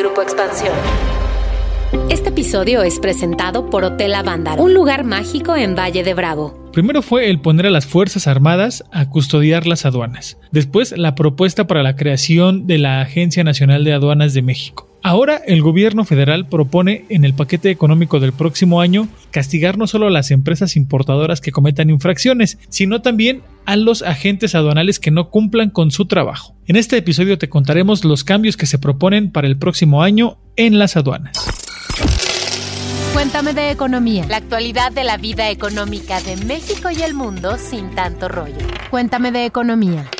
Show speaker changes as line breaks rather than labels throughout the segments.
Grupo Expansión.
Este episodio es presentado por Hotel Avándaro, un lugar mágico en Valle de Bravo.
Primero fue el poner a las Fuerzas Armadas a custodiar las aduanas. Después la propuesta para la creación de la Agencia Nacional de Aduanas de México. Ahora el gobierno federal propone en el paquete económico del próximo año castigar no solo a las empresas importadoras que cometan infracciones, sino también a los agentes aduanales que no cumplan con su trabajo. En este episodio te contaremos los cambios que se proponen para el próximo año en las aduanas.
Cuéntame de economía.
La actualidad de la vida económica de México y el mundo sin tanto rollo.
Cuéntame de economía.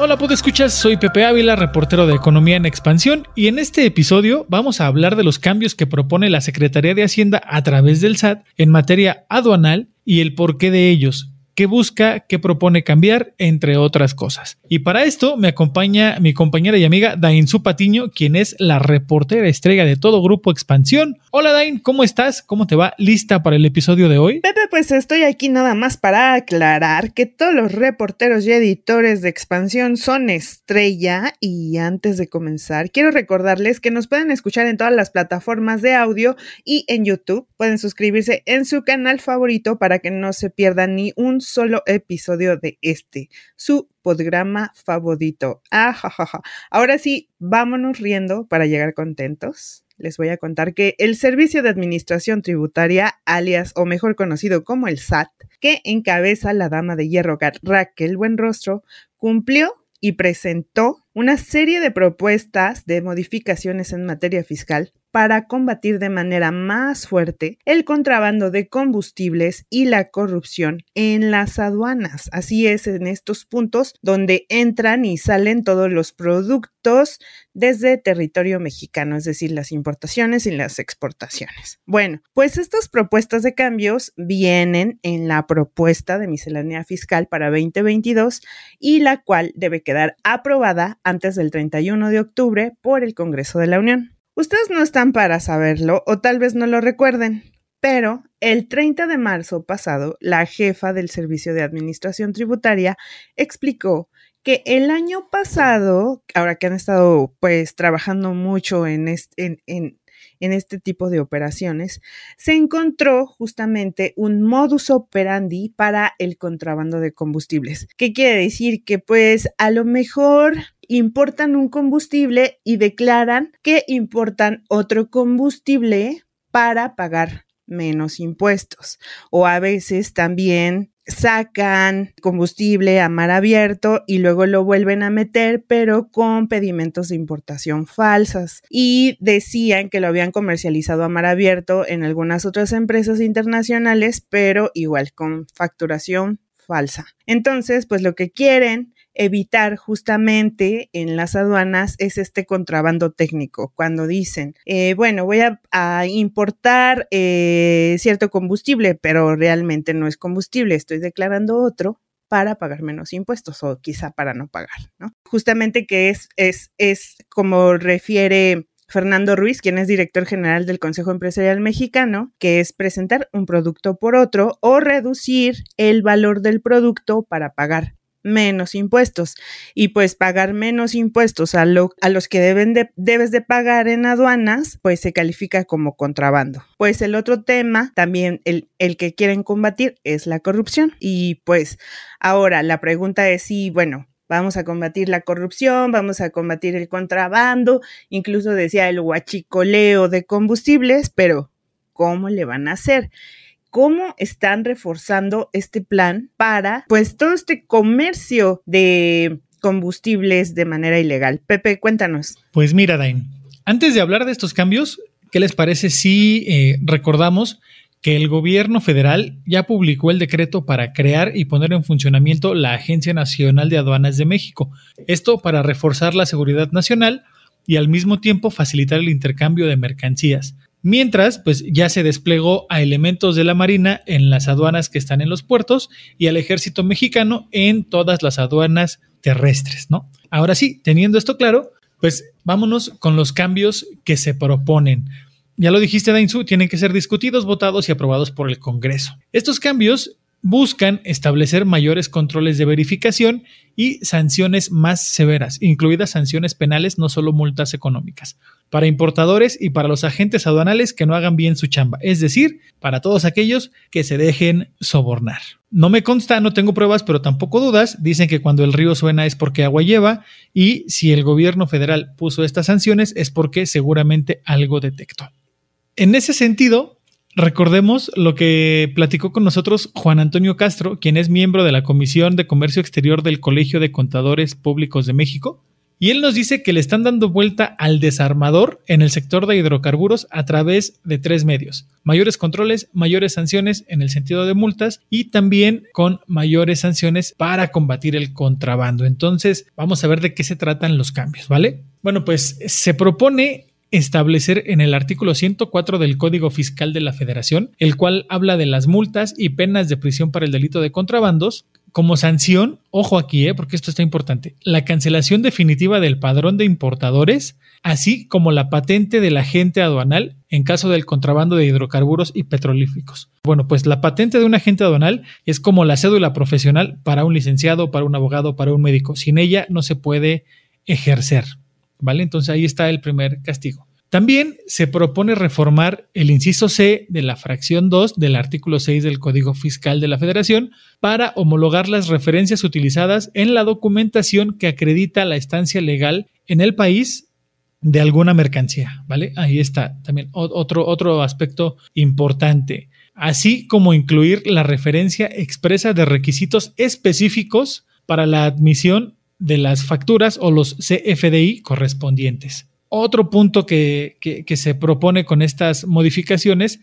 Hola, ¿puedo escuchas? Soy Pepe Ávila, reportero de Economía en Expansión, y en este episodio vamos a hablar de los cambios que propone la Secretaría de Hacienda a través del SAT en materia aduanal y el porqué de ellos, qué busca, qué propone cambiar, entre otras cosas. Y para esto me acompaña mi compañera y amiga Dainzu Patiño, quien es la reportera estrella de todo Grupo Expansión. Hola Dain, ¿cómo estás? ¿Cómo te va? ¿Lista para el episodio de hoy?
Pepe, pues estoy aquí nada más para aclarar que todos los reporteros y editores de Expansión son estrella y antes de comenzar quiero recordarles que nos pueden escuchar en todas las plataformas de audio y en YouTube. Pueden suscribirse en su canal favorito para que no se pierdan ni un solo episodio de este, su programa favorito. Ajajaja. Ahora sí, vámonos riendo para llegar contentos. Les voy a contar que el Servicio de Administración Tributaria, alias o mejor conocido como el SAT, que encabeza la dama de hierro Raquel Buenrostro, cumplió y presentó una serie de propuestas de modificaciones en materia fiscal para combatir de manera más fuerte el contrabando de combustibles y la corrupción en las aduanas. Así es en estos puntos donde entran y salen todos los productos desde territorio mexicano, es decir, las importaciones y las exportaciones. Bueno, pues estas propuestas de cambios vienen en la propuesta de miscelánea fiscal para 2022 y la cual debe quedar aprobada antes del 31 de octubre por el Congreso de la Unión. Ustedes no están para saberlo o tal vez no lo recuerden, pero el 30 de marzo pasado, la jefa del Servicio de Administración Tributaria explicó que el año pasado, ahora que han estado pues trabajando mucho en, este, en, en este tipo de operaciones, se encontró justamente un modus operandi para el contrabando de combustibles. ¿Qué quiere decir? Que pues a lo mejor importan un combustible y declaran que importan otro combustible para pagar menos impuestos. O a veces también sacan combustible a mar abierto y luego lo vuelven a meter, pero con pedimentos de importación falsas. Y decían que lo habían comercializado a mar abierto en algunas otras empresas internacionales, pero igual con facturación falsa. Entonces, pues lo que quieren evitar justamente en las aduanas es este contrabando técnico, cuando dicen, eh, bueno, voy a, importar eh, cierto combustible, pero realmente no es combustible, estoy declarando otro para pagar menos impuestos o quizá para no pagar, ¿no? Justamente que es, es, es como refiere Fernando Ruiz, quien es director general del Consejo Empresarial Mexicano, que es presentar un producto por otro o reducir el valor del producto para pagar menos impuestos y pues pagar menos impuestos a, lo, a los que deben de, debes de pagar en aduanas, pues se califica como contrabando. Pues el otro tema, también el, el que quieren combatir es la corrupción y pues ahora la pregunta es si, bueno, vamos a combatir la corrupción, vamos a combatir el contrabando, incluso decía el huachicoleo de combustibles, pero ¿cómo le van a hacer? Cómo están reforzando este plan para, pues, todo este comercio de combustibles de manera ilegal. Pepe, cuéntanos.
Pues mira, Dain, antes de hablar de estos cambios, ¿qué les parece si eh, recordamos que el gobierno federal ya publicó el decreto para crear y poner en funcionamiento la Agencia Nacional de Aduanas de México? Esto para reforzar la seguridad nacional y al mismo tiempo facilitar el intercambio de mercancías. Mientras, pues ya se desplegó a elementos de la Marina en las aduanas que están en los puertos y al ejército mexicano en todas las aduanas terrestres, ¿no? Ahora sí, teniendo esto claro, pues vámonos con los cambios que se proponen. Ya lo dijiste, Dainzu, tienen que ser discutidos, votados y aprobados por el Congreso. Estos cambios buscan establecer mayores controles de verificación y sanciones más severas, incluidas sanciones penales, no solo multas económicas, para importadores y para los agentes aduanales que no hagan bien su chamba, es decir, para todos aquellos que se dejen sobornar. No me consta, no tengo pruebas, pero tampoco dudas. Dicen que cuando el río suena es porque agua lleva y si el gobierno federal puso estas sanciones es porque seguramente algo detectó. En ese sentido, Recordemos lo que platicó con nosotros Juan Antonio Castro, quien es miembro de la Comisión de Comercio Exterior del Colegio de Contadores Públicos de México, y él nos dice que le están dando vuelta al desarmador en el sector de hidrocarburos a través de tres medios. Mayores controles, mayores sanciones en el sentido de multas y también con mayores sanciones para combatir el contrabando. Entonces, vamos a ver de qué se tratan los cambios, ¿vale? Bueno, pues se propone establecer en el artículo 104 del Código Fiscal de la Federación, el cual habla de las multas y penas de prisión para el delito de contrabandos, como sanción, ojo aquí, eh, porque esto está importante, la cancelación definitiva del padrón de importadores, así como la patente del agente aduanal en caso del contrabando de hidrocarburos y petrolíficos. Bueno, pues la patente de un agente aduanal es como la cédula profesional para un licenciado, para un abogado, para un médico. Sin ella no se puede ejercer. ¿Vale? Entonces ahí está el primer castigo. También se propone reformar el inciso C de la fracción 2 del artículo 6 del Código Fiscal de la Federación para homologar las referencias utilizadas en la documentación que acredita la estancia legal en el país de alguna mercancía, ¿vale? Ahí está también otro, otro aspecto importante, así como incluir la referencia expresa de requisitos específicos para la admisión de las facturas o los CFDI correspondientes. Otro punto que, se propone con estas modificaciones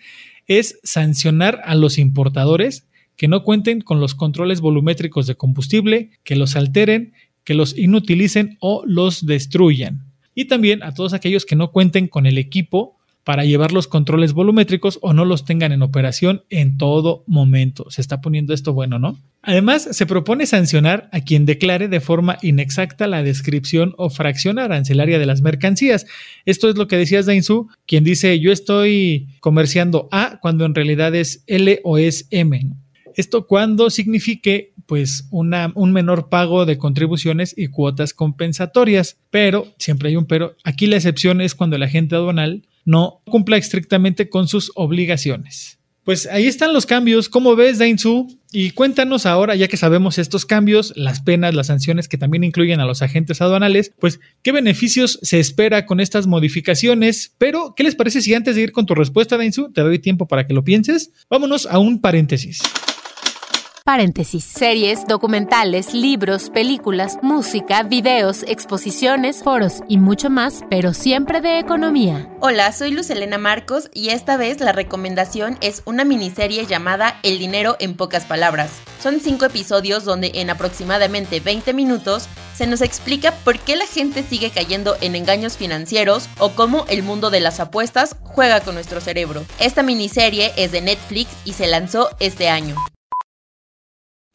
es sancionar a los importadores que no cuenten con los controles volumétricos de combustible, que los alteren, que los inutilicen o los destruyan. Y también a todos aquellos que no cuenten con el equipo para llevar los controles volumétricos o no los tengan en operación en todo momento. Se está poniendo esto bueno, ¿no? Además, se propone sancionar a quien declare de forma inexacta la descripción o fracción arancelaria de las mercancías. Esto es lo que decías, Dainzu, quien dice yo estoy comerciando A cuando en realidad es L o es M. Esto cuando signifique pues una, un menor pago de contribuciones y cuotas compensatorias. Pero, siempre hay un pero, aquí la excepción es cuando el agente aduanal no cumpla estrictamente con sus obligaciones. Pues ahí están los cambios. ¿Cómo ves, Dainzu? Y cuéntanos ahora, ya que sabemos estos cambios, las penas, las sanciones que también incluyen a los agentes aduanales, pues qué beneficios se espera con estas modificaciones. Pero, ¿qué les parece si antes de ir con tu respuesta, Dainzu, te doy tiempo para que lo pienses? Vámonos a un paréntesis.
Paréntesis. Series, documentales, libros, películas, música, videos, exposiciones, foros y mucho más, pero siempre de economía.
Hola, soy Luz Elena Marcos y esta vez la recomendación es una miniserie llamada El dinero en pocas palabras. Son cinco episodios donde en aproximadamente 20 minutos se nos explica por qué la gente sigue cayendo en engaños financieros o cómo el mundo de las apuestas juega con nuestro cerebro. Esta miniserie es de Netflix y se lanzó este año.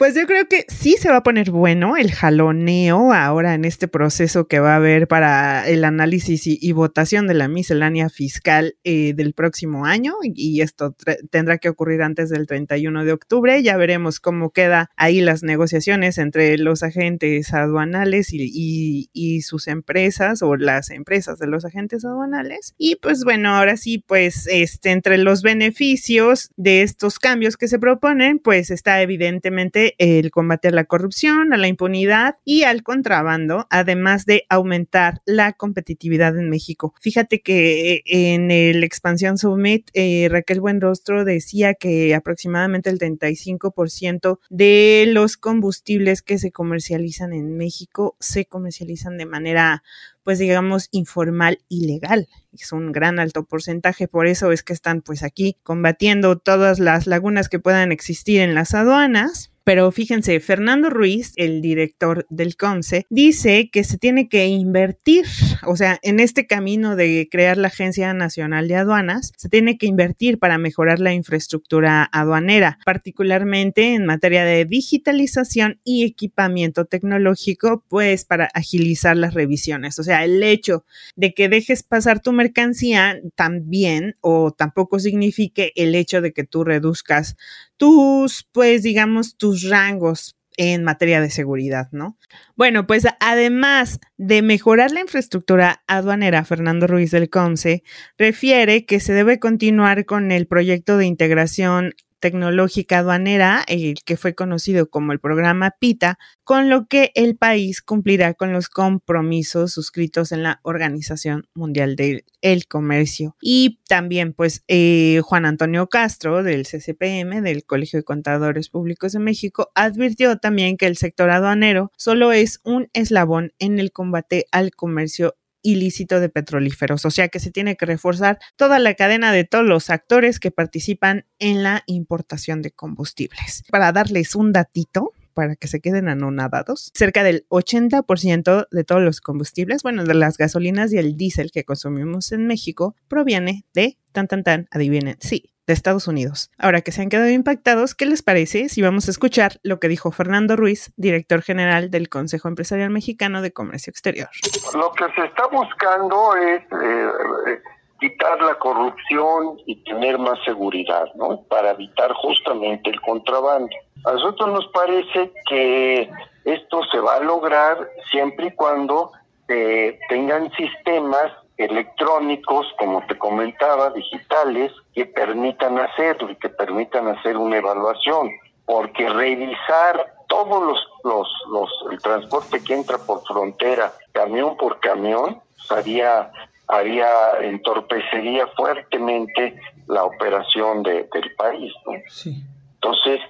Pues yo creo que sí se va a poner bueno el jaloneo ahora en este proceso que va a haber para el análisis y, votación de la miscelánea fiscal eh, del próximo año y esto tendrá que ocurrir antes del 31 de octubre. Ya veremos cómo queda ahí las negociaciones entre los agentes aduanales y, y sus empresas o las empresas de los agentes aduanales. Y pues bueno, ahora sí, pues este, entre los beneficios de estos cambios que se proponen, pues está evidentemente el combate a la corrupción, a la impunidad y al contrabando, además de aumentar la competitividad en México. Fíjate que eh, en el Expansión Summit, eh, Raquel Buenrostro decía que aproximadamente el 35% de los combustibles que se comercializan en México se comercializan de manera pues digamos, informal y legal. Es un gran alto porcentaje, por eso es que están pues aquí combatiendo todas las lagunas que puedan existir en las aduanas pero fíjense, Fernando Ruiz, el director del CONCE, dice que se tiene que invertir, o sea, en este camino de crear la Agencia Nacional de Aduanas, se tiene que invertir para mejorar la infraestructura aduanera, particularmente en materia de digitalización y equipamiento tecnológico, pues para agilizar las revisiones. O sea, el hecho de que dejes pasar tu mercancía también o tampoco signifique el hecho de que tú reduzcas tus, pues digamos, tus rangos en materia de seguridad, ¿no? Bueno, pues además de mejorar la infraestructura aduanera, Fernando Ruiz del COMSE refiere que se debe continuar con el proyecto de integración tecnológica aduanera, el que fue conocido como el programa PITA, con lo que el país cumplirá con los compromisos suscritos en la Organización Mundial del Comercio. Y también, pues, eh, Juan Antonio Castro del CCPM, del Colegio de Contadores Públicos de México, advirtió también que el sector aduanero solo es un eslabón en el combate al comercio ilícito de petrolíferos, o sea que se tiene que reforzar toda la cadena de todos los actores que participan en la importación de combustibles. Para darles un datito, para que se queden anonadados. Cerca del 80% de todos los combustibles, bueno, de las gasolinas y el diésel que consumimos en México, proviene de, tan, tan, tan, adivinen, sí, de Estados Unidos. Ahora que se han quedado impactados, ¿qué les parece si vamos a escuchar lo que dijo Fernando Ruiz, director general del Consejo Empresarial Mexicano de Comercio Exterior?
Lo que se está buscando es eh, quitar la corrupción y tener más seguridad, ¿no? Para evitar justamente el contrabando. A nosotros nos parece que esto se va a lograr siempre y cuando eh, tengan sistemas electrónicos, como te comentaba, digitales, que permitan hacerlo y que permitan hacer una evaluación, porque revisar todos los, los, los el transporte que entra por frontera, camión por camión, haría, haría, entorpecería fuertemente la operación de, del país, ¿no? Sí. Entonces,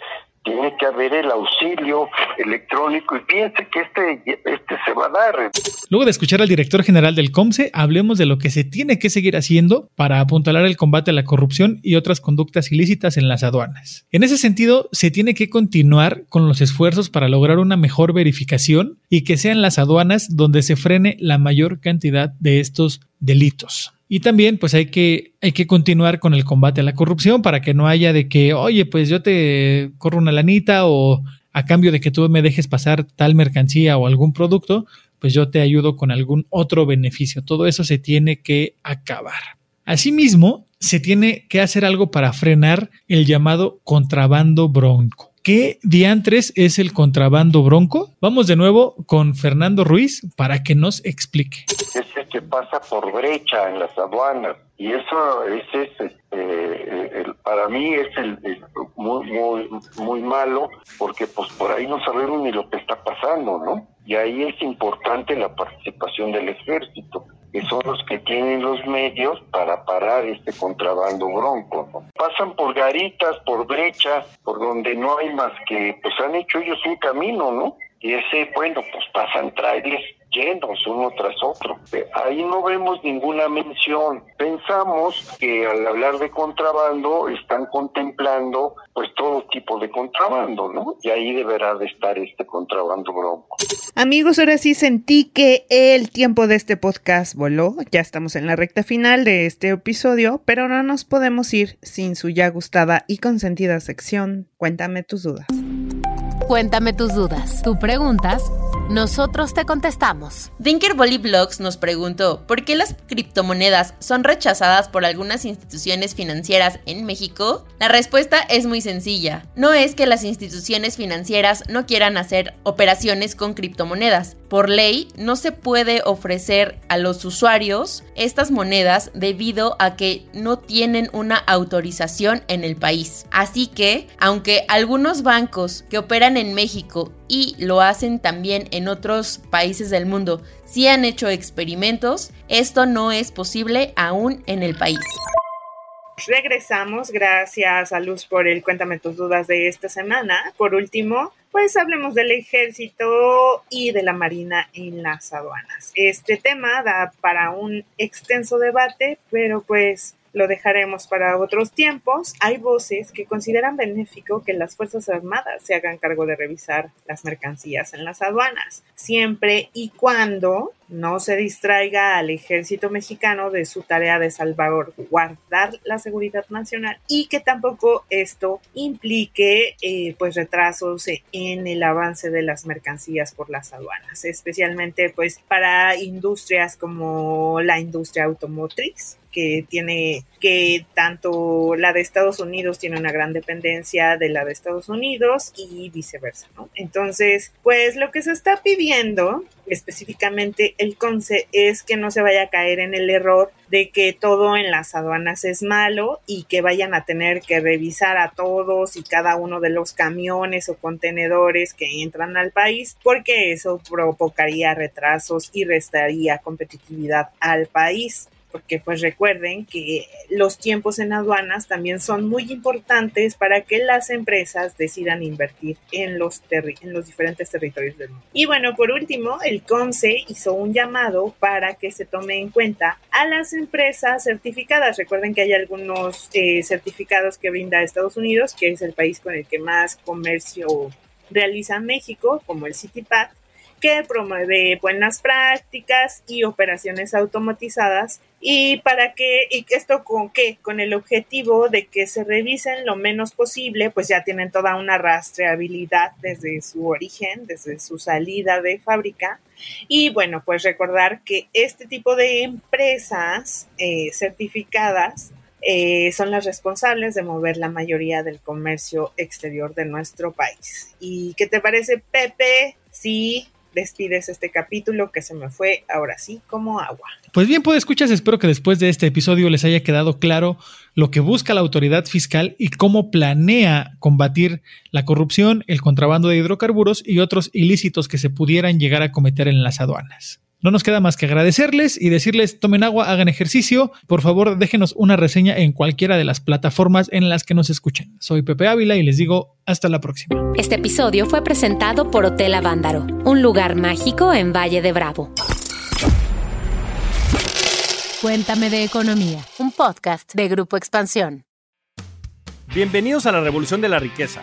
tiene que haber el auxilio electrónico y piense que este, este se va a dar.
Luego de escuchar al director general del COMSE, hablemos de lo que se tiene que seguir haciendo para apuntalar el combate a la corrupción y otras conductas ilícitas en las aduanas. En ese sentido, se tiene que continuar con los esfuerzos para lograr una mejor verificación y que sean las aduanas donde se frene la mayor cantidad de estos delitos. Y también pues hay que, hay que continuar con el combate a la corrupción para que no haya de que, oye, pues yo te corro una lanita o a cambio de que tú me dejes pasar tal mercancía o algún producto, pues yo te ayudo con algún otro beneficio. Todo eso se tiene que acabar. Asimismo, se tiene que hacer algo para frenar el llamado contrabando bronco. ¿Qué diantres es el contrabando bronco? Vamos de nuevo con Fernando Ruiz para que nos explique
que pasa por brecha en las aduanas y eso ese es este, el, para mí es el, muy muy muy malo porque pues por ahí no sabemos ni lo que está pasando no y ahí es importante la participación del ejército que son los que tienen los medios para parar este contrabando bronco. ¿no? Pasan por garitas, por brechas, por donde no hay más que, pues han hecho ellos un camino, ¿no? Y ese, bueno, pues pasan trailers llenos uno tras otro. Ahí no vemos ninguna mención. Pensamos que al hablar de contrabando están contemplando pues todo tipo de contrabando, ¿no? Y ahí deberá de estar este contrabando bronco.
Amigos, ahora sí sentí que el tiempo de este podcast voló. Ya estamos en la recta final de este episodio, pero no nos podemos ir sin su ya gustada y consentida sección. Cuéntame tus dudas.
Cuéntame tus dudas. Tú preguntas, nosotros te contestamos.
Dinker Bolly Blogs nos preguntó por qué las criptomonedas son rechazadas por algunas instituciones financieras en México. La respuesta es muy sencilla. No es que las instituciones financieras no quieran hacer operaciones con criptomonedas. Por ley, no se puede ofrecer a los usuarios estas monedas debido a que no tienen una autorización en el país. Así que, aunque algunos bancos que operan en México y lo hacen también en otros países del mundo sí han hecho experimentos, esto no es posible aún en el país.
Regresamos, gracias a Luz por el Cuéntame tus dudas de esta semana. Por último, pues hablemos del ejército y de la marina en las aduanas. Este tema da para un extenso debate, pero pues lo dejaremos para otros tiempos. Hay voces que consideran benéfico que las Fuerzas Armadas se hagan cargo de revisar las mercancías en las aduanas, siempre y cuando no se distraiga al ejército mexicano de su tarea de salvaguardar la seguridad nacional y que tampoco esto implique eh, pues retrasos en el avance de las mercancías por las aduanas, especialmente pues para industrias como la industria automotriz que tiene que tanto la de Estados Unidos tiene una gran dependencia de la de Estados Unidos y viceversa, ¿no? Entonces, pues lo que se está pidiendo específicamente el CONCE es que no se vaya a caer en el error de que todo en las aduanas es malo y que vayan a tener que revisar a todos y cada uno de los camiones o contenedores que entran al país porque eso provocaría retrasos y restaría competitividad al país porque pues recuerden que los tiempos en aduanas también son muy importantes para que las empresas decidan invertir en los, en los diferentes territorios del mundo. Y bueno, por último, el CONCE hizo un llamado para que se tome en cuenta a las empresas certificadas. Recuerden que hay algunos eh, certificados que brinda Estados Unidos, que es el país con el que más comercio realiza México, como el CityPath que promueve buenas prácticas y operaciones automatizadas y para que y esto con qué con el objetivo de que se revisen lo menos posible pues ya tienen toda una rastreabilidad desde su origen desde su salida de fábrica y bueno pues recordar que este tipo de empresas eh, certificadas eh, son las responsables de mover la mayoría del comercio exterior de nuestro país. ¿Y qué te parece, Pepe? Sí, despides este capítulo que se me fue ahora sí como agua.
Pues bien, pues escuchas, espero que después de este episodio les haya quedado claro lo que busca la autoridad fiscal y cómo planea combatir la corrupción, el contrabando de hidrocarburos y otros ilícitos que se pudieran llegar a cometer en las aduanas. No nos queda más que agradecerles y decirles tomen agua, hagan ejercicio. Por favor, déjenos una reseña en cualquiera de las plataformas en las que nos escuchen. Soy Pepe Ávila y les digo hasta la próxima.
Este episodio fue presentado por Hotel Avándaro, un lugar mágico en Valle de Bravo.
Cuéntame de economía, un podcast de Grupo Expansión.
Bienvenidos a la Revolución de la Riqueza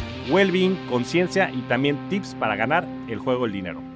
well conciencia y también tips para ganar el juego del dinero.